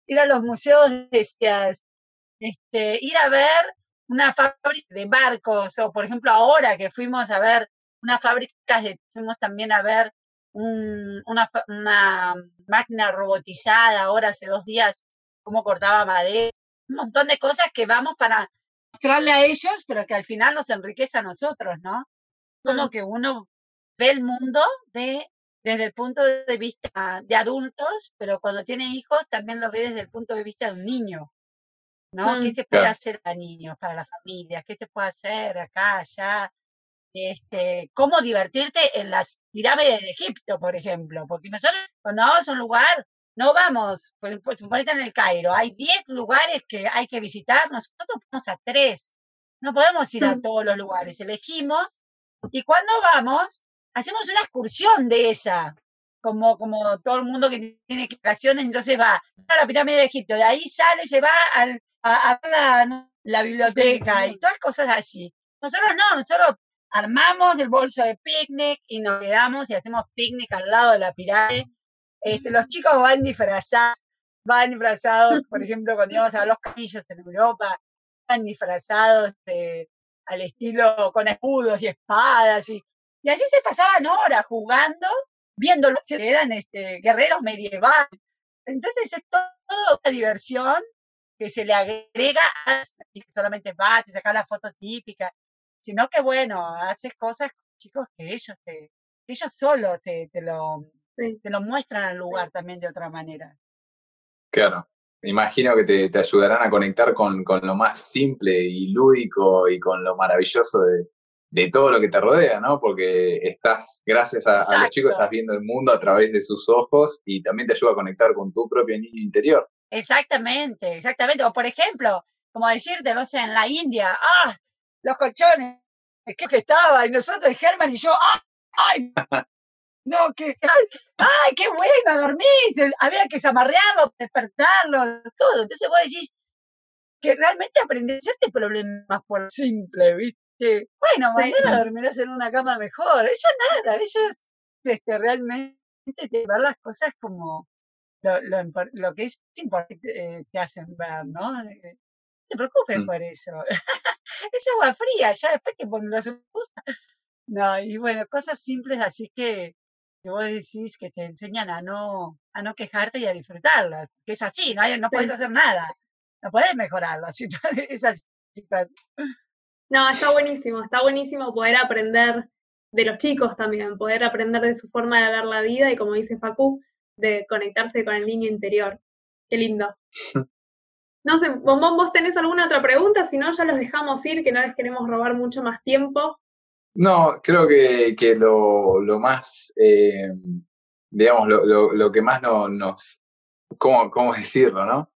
ir a los museos de este, ir a ver una fábrica de barcos, o por ejemplo ahora que fuimos a ver una fábrica, fuimos también a ver una, una máquina robotizada ahora hace dos días, cómo cortaba madera, un montón de cosas que vamos para mostrarle a ellos, pero que al final nos enriquece a nosotros, ¿no? Como que uno ve el mundo de, desde el punto de vista de adultos, pero cuando tiene hijos también lo ve desde el punto de vista de un niño, ¿no? ¿Qué mm. se puede hacer para niños, para la familia? ¿Qué se puede hacer acá, allá? Este, cómo divertirte en las pirámides de Egipto, por ejemplo, porque nosotros cuando vamos a un lugar no vamos, por ejemplo, en el Cairo, hay 10 lugares que hay que visitar, nosotros vamos a 3. No podemos ir a todos los lugares, elegimos y cuando vamos, hacemos una excursión de esa, como, como todo el mundo que tiene vacaciones, entonces va a la pirámide de Egipto, de ahí sale, se va a, a, la, la biblioteca y todas cosas así. Nosotros no, nosotros armamos el bolso de picnic y nos quedamos y hacemos picnic al lado de la pirámide este, los chicos van disfrazados, van disfrazados, por ejemplo, cuando íbamos a los camillos en Europa, van disfrazados al estilo con escudos y espadas, y, y así se pasaban horas jugando, viendo que eran este, guerreros medievales. Entonces es toda una diversión que se le agrega a que solamente va, te sacar la foto típica, sino que bueno, haces cosas, chicos, que ellos te, ellos solos te, te lo te lo muestran al lugar también de otra manera. Claro, imagino que te, ayudarán a conectar con, lo más simple y lúdico y con lo maravilloso de, todo lo que te rodea, ¿no? Porque estás, gracias a, los chicos, estás viendo el mundo a través de sus ojos y también te ayuda a conectar con tu propio niño interior. Exactamente, exactamente. O por ejemplo, como decirte, no sé, en la India, ah, los colchones, que estaba, y nosotros, Germán y yo, ah, ay, no, que, ay, qué bueno, dormís, había que zamarrearlo, despertarlo, todo. Entonces vos decís que realmente aprendés a hacerte problemas por simple, ¿viste? Bueno, mañana dormirás en una cama mejor. Eso nada, eso es este, realmente te ver las cosas como lo, lo, que es importante eh, te hacen ver, ¿no? No eh, te preocupes mm. por eso. es agua fría, ya después que cuando lo gusta. No, y bueno, cosas simples así que, que vos decís que te enseñan a no, a no quejarte y a disfrutarla, que es así, no, no puedes hacer nada, no puedes mejorarlo, así, No, está buenísimo, está buenísimo poder aprender de los chicos también, poder aprender de su forma de ver la vida y como dice Facu, de conectarse con el niño interior. Qué lindo. No sé, Bombón, ¿vos tenés alguna otra pregunta? Si no, ya los dejamos ir, que no les queremos robar mucho más tiempo. No, creo que, que lo, lo, más, eh, digamos, lo, lo, lo, que más no, nos, ¿cómo, ¿cómo, decirlo, no?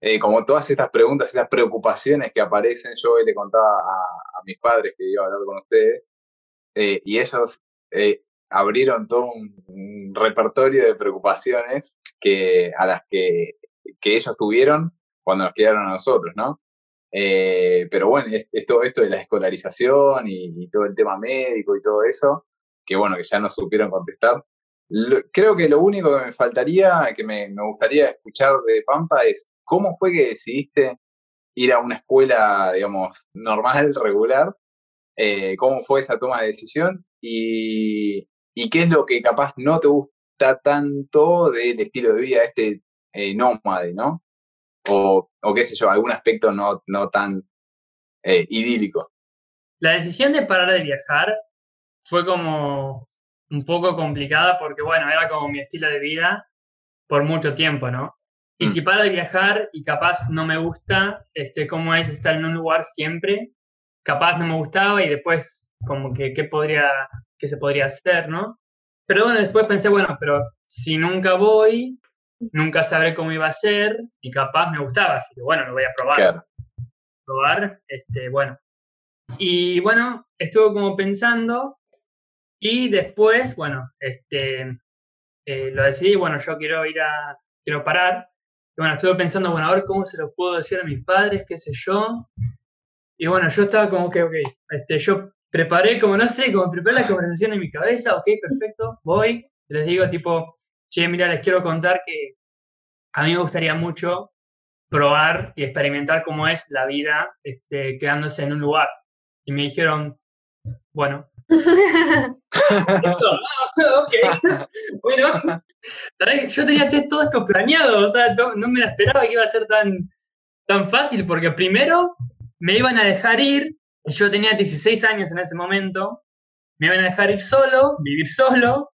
Eh, como todas estas preguntas, estas preocupaciones que aparecen, yo hoy le contaba a, mis padres que iba a hablar con ustedes, eh, y ellos abrieron todo un, repertorio de preocupaciones que, a las que, que ellos tuvieron cuando nos quedaron a nosotros, ¿no? Eh, pero bueno, es, todo esto de la escolarización y, todo el tema médico y todo eso, que bueno, que ya no supieron contestar. creo que lo único que me faltaría, que me, gustaría escuchar de Pampa es cómo fue que decidiste ir a una escuela, digamos, normal, regular, eh, cómo fue esa toma de decisión y, qué es lo que capaz no te gusta tanto del estilo de vida este eh, nómade, ¿no? o, o qué sé yo, algún aspecto no, no tan eh, idílico. La decisión de parar de viajar fue como un poco complicada porque, bueno, era como mi estilo de vida por mucho tiempo, ¿no? Y mm. si paro de viajar y capaz no me gusta, este, cómo es estar en un lugar siempre, capaz no me gustaba y después como que qué podría, qué se podría hacer, ¿no? Pero bueno, después pensé, bueno, pero si nunca voy, nunca sabré cómo iba a ser y capaz me gustaba, así que bueno, lo voy a probar. Probar, este, bueno. Y bueno, estuve como pensando y después, bueno, este, eh, lo decidí, bueno, yo quiero ir a, quiero parar. Y bueno, estuve pensando, bueno, a ver cómo se lo puedo decir a mis padres, qué sé yo. Y bueno, yo estaba como que, ok, este, yo preparé, como no sé, como preparé la conversación en mi cabeza, ok, perfecto, voy, les digo tipo, che, mira, les quiero contar que a mí me gustaría mucho probar y experimentar cómo es la vida este, quedándose en un lugar. Y me dijeron, bueno. bueno, yo tenía todo esto planeado, o sea, no me esperaba que iba a ser tan, tan fácil, porque primero me iban a dejar ir, yo tenía 16 años en ese momento, me iban a dejar ir solo, vivir solo,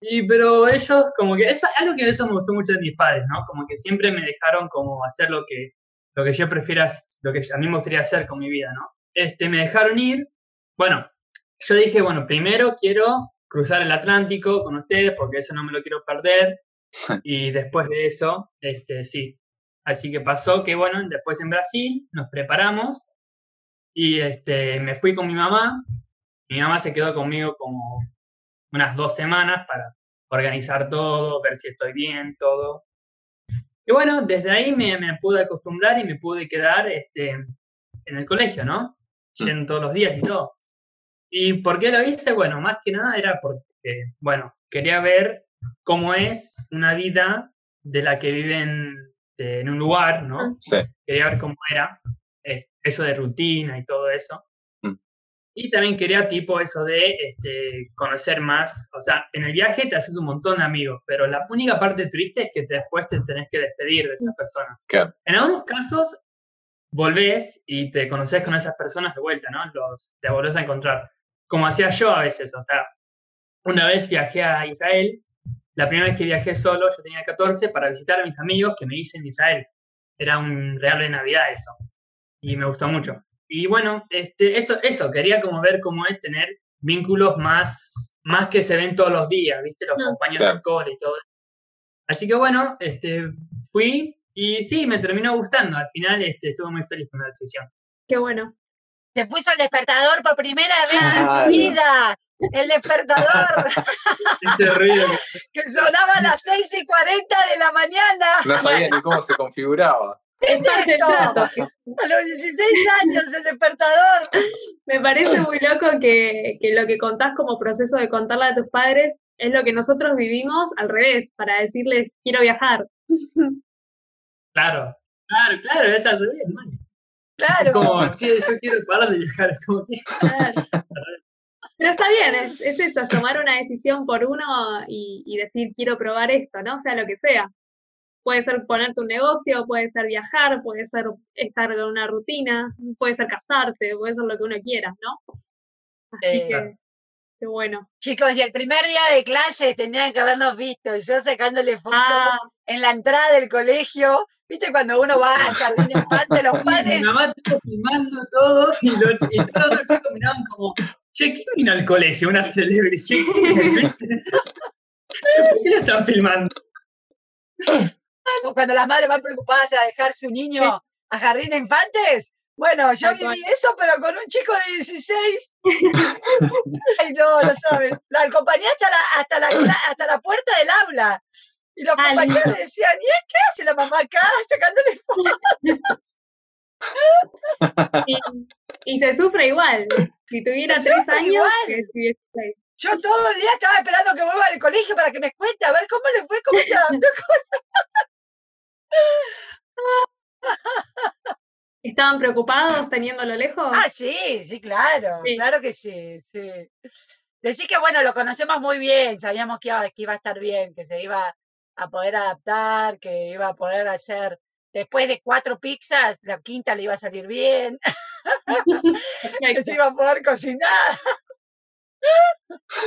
y pero ellos como que, es algo que eso me gustó mucho de mis padres, ¿no? Como que siempre me dejaron como hacer lo que, lo que yo prefiera, lo que a mí me gustaría hacer con mi vida, ¿no? Este, me dejaron ir, bueno, yo dije, bueno, primero quiero cruzar el Atlántico con ustedes porque eso no me lo quiero perder. Y después de eso, este, sí. Así que pasó que, bueno, después en Brasil nos preparamos y este, me fui con mi mamá. Mi mamá se quedó conmigo como unas dos semanas para organizar todo, ver si estoy bien, todo. Y bueno, desde ahí me, me pude acostumbrar y me pude quedar este, en el colegio, ¿no? Yendo todos los días y todo. ¿Y por qué lo hice? Bueno, más que nada era porque, bueno, quería ver cómo es una vida de la que viven este, en un lugar, ¿no? Sí. Quería ver cómo era, eso de rutina y todo eso. Mm. Y también quería tipo eso de este, conocer más, o sea, en el viaje te haces un montón de amigos, pero la única parte triste es que después te tenés que despedir de esas mm. personas. En algunos casos volvés y te conoces con esas personas de vuelta, ¿no? Los, te volvés a encontrar como hacía yo a veces, o sea, una vez viajé a Israel, la primera vez que viajé solo, yo tenía 14, para visitar a mis amigos que me hice en Israel. Era un regalo de Navidad eso, y me gustó mucho. Y bueno, este, eso, eso, quería como ver cómo es tener vínculos más, más que se ven todos los días, ¿viste? Los compañeros de alcohol y todo. Así que bueno, este, fui y sí, me terminó gustando. Al final este, estuve muy feliz con la decisión. Qué bueno. Se puso el despertador por primera vez en su vida. El despertador. que sonaba a las 6 y 40 de la mañana. No sabía ni cómo se configuraba. Exacto. A los 16 años el despertador. Me parece muy loco que, que, lo que contás como proceso de contarle a tus padres es lo que nosotros vivimos al revés, para decirles quiero viajar. Claro, claro, claro, es al revés, Claro. Como, sí, yo quiero parar de viajar. como Pero está bien, es, es, eso, tomar una decisión por uno y, y, decir quiero probar esto, ¿no? Sea lo que sea. Puede ser ponerte un negocio, puede ser viajar, puede ser estar en una rutina, puede ser casarte, puede ser lo que uno quiera, ¿no? Así que, qué bueno. Chicos, y el primer día de clase tendrían que habernos visto, yo sacándole fotos ah. en la entrada del colegio, ¿Viste cuando uno va al jardín de infante, los padres? Mi mamá estuvo filmando todo y, los, y todos los chicos miraban como, che, ¿quién vino al colegio? Una celebridad. ¿Quién existe? ¿Por qué lo están filmando? Cuando las madres van preocupadas a dejar su niño a jardín de infantes. Bueno, yo viví eso, pero con un chico de 16. Ay, no, lo saben. La acompañé hasta la, hasta la, hasta la puerta del aula. Y los compañeros decían, ¿y qué hace la mamá acá sacándole fotos? y, se sufre igual. Si tuviera tres años, Yo todo el día estaba esperando que vuelva al colegio para que me cuente a ver cómo le fue, cómo se adaptó. ¿Estaban preocupados teniéndolo lejos? Ah, sí, sí, claro, claro que sí, sí. Decir que bueno, lo conocemos muy bien, sabíamos que que iba a estar bien, que se iba a poder adaptar, que iba a poder hacer, después de cuatro pizzas, la quinta le iba a salir bien, que se iba a poder cocinar.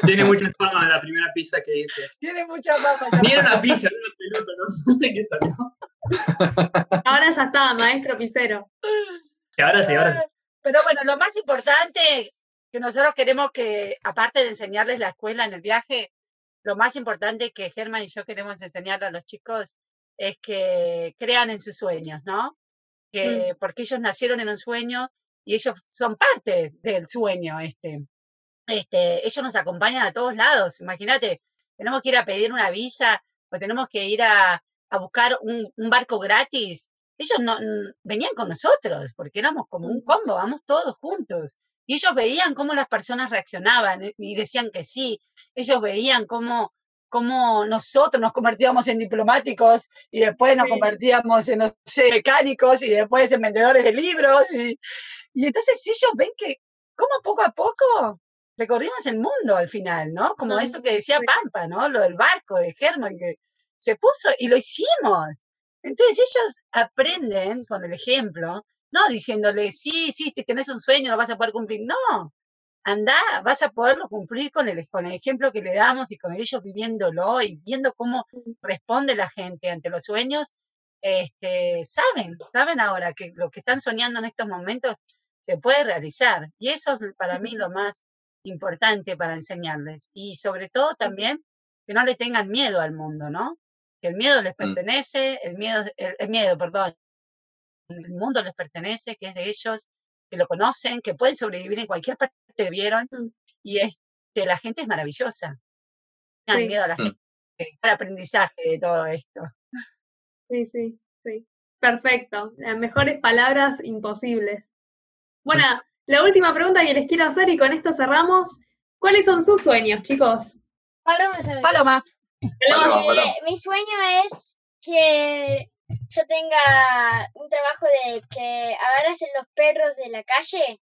Tiene mucha fama la primera pizza que hice. Tiene mucha fama. Ni era una pizza, era una pelota, no sé qué salió. Ahora ya está, maestro pizzero. Sí, ahora sí, ahora sí. Pero bueno, lo más importante que nosotros queremos que, aparte de enseñarles la escuela en el viaje, lo más importante que Germán y yo queremos enseñar a los chicos es que crean en sus sueños, ¿no? Mm. Que, Porque ellos nacieron en un sueño y ellos son parte del sueño este. Este, ellos nos acompañan a todos lados. Imagínate, tenemos que ir a pedir una visa o tenemos que ir a, a buscar un, un, barco gratis. Ellos no, venían con nosotros porque éramos como un combo, vamos todos juntos. Y ellos veían cómo las personas reaccionaban eh, y decían que sí. Ellos veían cómo cómo nosotros nos convertíamos en diplomáticos y después nos convertíamos en, no sé, mecánicos y después en vendedores de libros. Y, y entonces ellos ven que, como poco a poco recorrimos el mundo al final, ¿no? Como eso que decía Pampa, ¿no? Lo del barco de Germán, que se puso y lo hicimos. Entonces ellos aprenden con el ejemplo, no diciéndole, sí, sí, si tenés un sueño lo vas a poder cumplir. No, anda, vas a poderlo cumplir con el, con el ejemplo que le damos y con ellos viviéndolo y viendo cómo responde la gente ante los sueños. Este, saben, saben ahora que lo que están soñando en estos momentos se puede realizar. Y eso es para mí lo más importante para enseñarles. Y sobre todo también que no le tengan miedo al mundo, ¿no? Que el miedo les mm. pertenece, el miedo, el, miedo, perdón, el mundo les pertenece, que es de ellos, que lo conocen, que pueden sobrevivir en cualquier parte que vieron. Mm. Y este, la gente es maravillosa. No miedo a la mm. gente, al aprendizaje de todo esto. Sí, sí, sí. Perfecto. Las mejores palabras imposibles. Bueno, la última pregunta que les quiero hacer y con esto cerramos. ¿Cuáles son sus sueños, chicos? Paloma. Paloma. Mi sueño es que yo tenga un trabajo de que agarras en los perros de la calle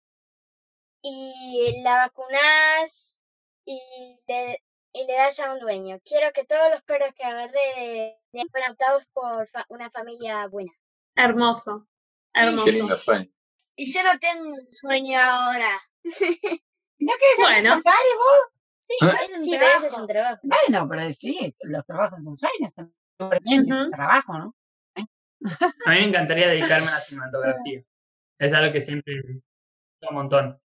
y la vacunas y le, y le das a un dueño. Quiero que todos los perros que agarre sean adoptados por una familia buena. Hermoso. Hermoso. Qué lindo sueño. Y yo no tengo un sueño ahora. ¿No querés bueno. hacer safari vos? Sí, ¿Eh? sí pero ese es un trabajo. Bueno, pero sí, los trabajos son sueños también. Uh trabajo, ¿no? A mí me encantaría dedicarme a la cinematografía. Es algo que siempre un montón.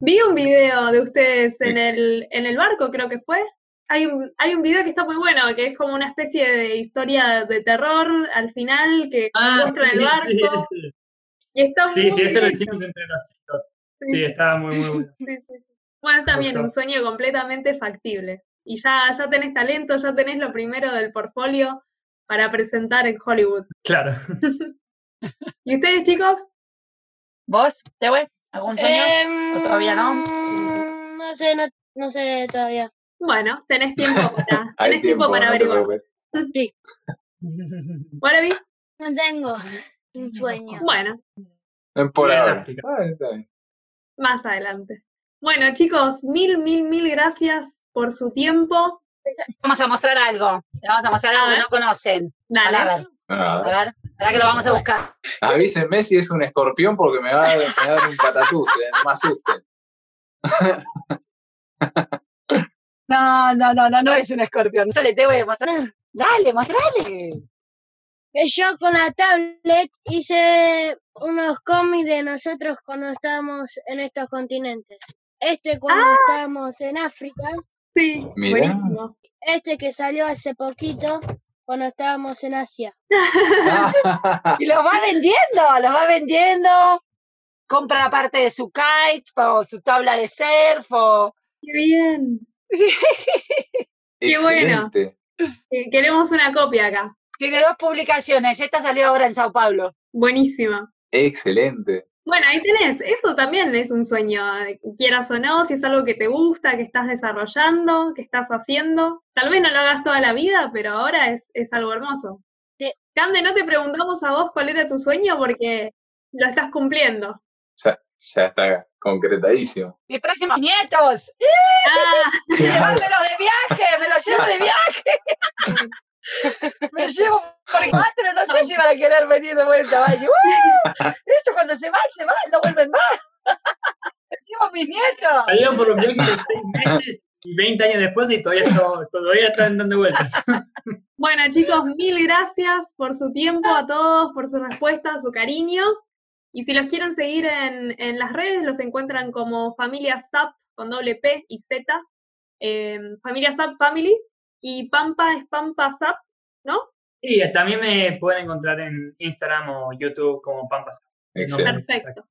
Vi un video de ustedes en el, en el barco, creo que fue. Hay un, hay un video que está muy bueno, que es como una especie de historia de terror al final que ah, muestra el barco. Y está sí, sí, eso lo hicimos entre los chicos. Sí, estaba muy, muy bueno. Bueno, está bien, un sueño completamente factible. Y ya, ya tenés talento, ya tenés lo primero del portfolio para presentar en Hollywood. Claro. ¿Y ustedes, chicos? ¿Vos, Tewe? ¿Algún sueño? ¿O todavía no? Em, no sé, no, no sé todavía. Bueno, tenés tiempo para, tenés tiempo, para averiguar. Sí. ¿Bueno, No tengo un sueño. Bueno. Por ahora. Más adelante. Bueno, chicos, mil, mil, mil gracias por su tiempo. Vamos a mostrar algo. Le vamos a mostrar algo que no conocen. Dale. A ver. A ver. ¿Será que lo vamos a buscar? Avísenme si es un escorpión porque me va a, dar un patatús, eh, no me asusten. No, no, no, no, no es un escorpión. Dale, te voy a mostrar. Dale, mostrale. Yo con la tablet hice unos cómics de nosotros cuando estábamos en estos continentes. Este cuando ah. estábamos en África. Sí, buenísimo. Este que salió hace poquito cuando estábamos en Asia. y lo va vendiendo, lo va vendiendo. Compra parte de su kite o su tabla de surf o... ¡Qué bien! ¡Qué bueno! Queremos una copia acá. Tiene dos publicaciones. Esta salió ahora en Sao Paulo. Buenísima. Excelente. Bueno, ahí tenés, esto también es un sueño, quieras o no, si es algo que te gusta, que estás desarrollando, que estás haciendo. Tal vez no lo hagas toda la vida, pero ahora es, es algo hermoso. Cande, no te preguntamos a vos cuál era tu sueño porque lo estás cumpliendo. Ya, ya está concretadísimo. Mis próximos nietos. Ah. Llevármelos de viaje, me los llevo de viaje. Me llevo por cuatro, no sé si van a querer venir de vuelta. Va a decir, Eso cuando se van, se van, no vuelven más. Decimos mis nietos. Salieron por lo menos seis meses y 20 años después y todavía, todavía están dando vueltas. Bueno, chicos, mil gracias por su tiempo a todos, por su respuesta, su cariño. Y si los quieren seguir en, en las redes, los encuentran como Familia SAP con doble P y Z. Eh, familia SAP Family y Pampa es Pampa Zap, ¿no? Sí, también me pueden encontrar en Instagram o YouTube como Pampa Zap. Perfecto.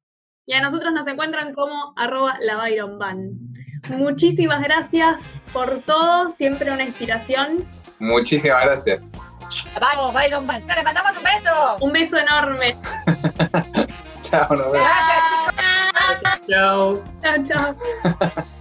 Y a nosotros nos encuentran como arroba la Muchísimas gracias por todo, siempre una inspiración. Muchísimas gracias. Vamos, Byron Van. Le mandamos un beso. Un beso enorme. chao, nos vemos. Gracias, chicos. Chao. Chao, chao.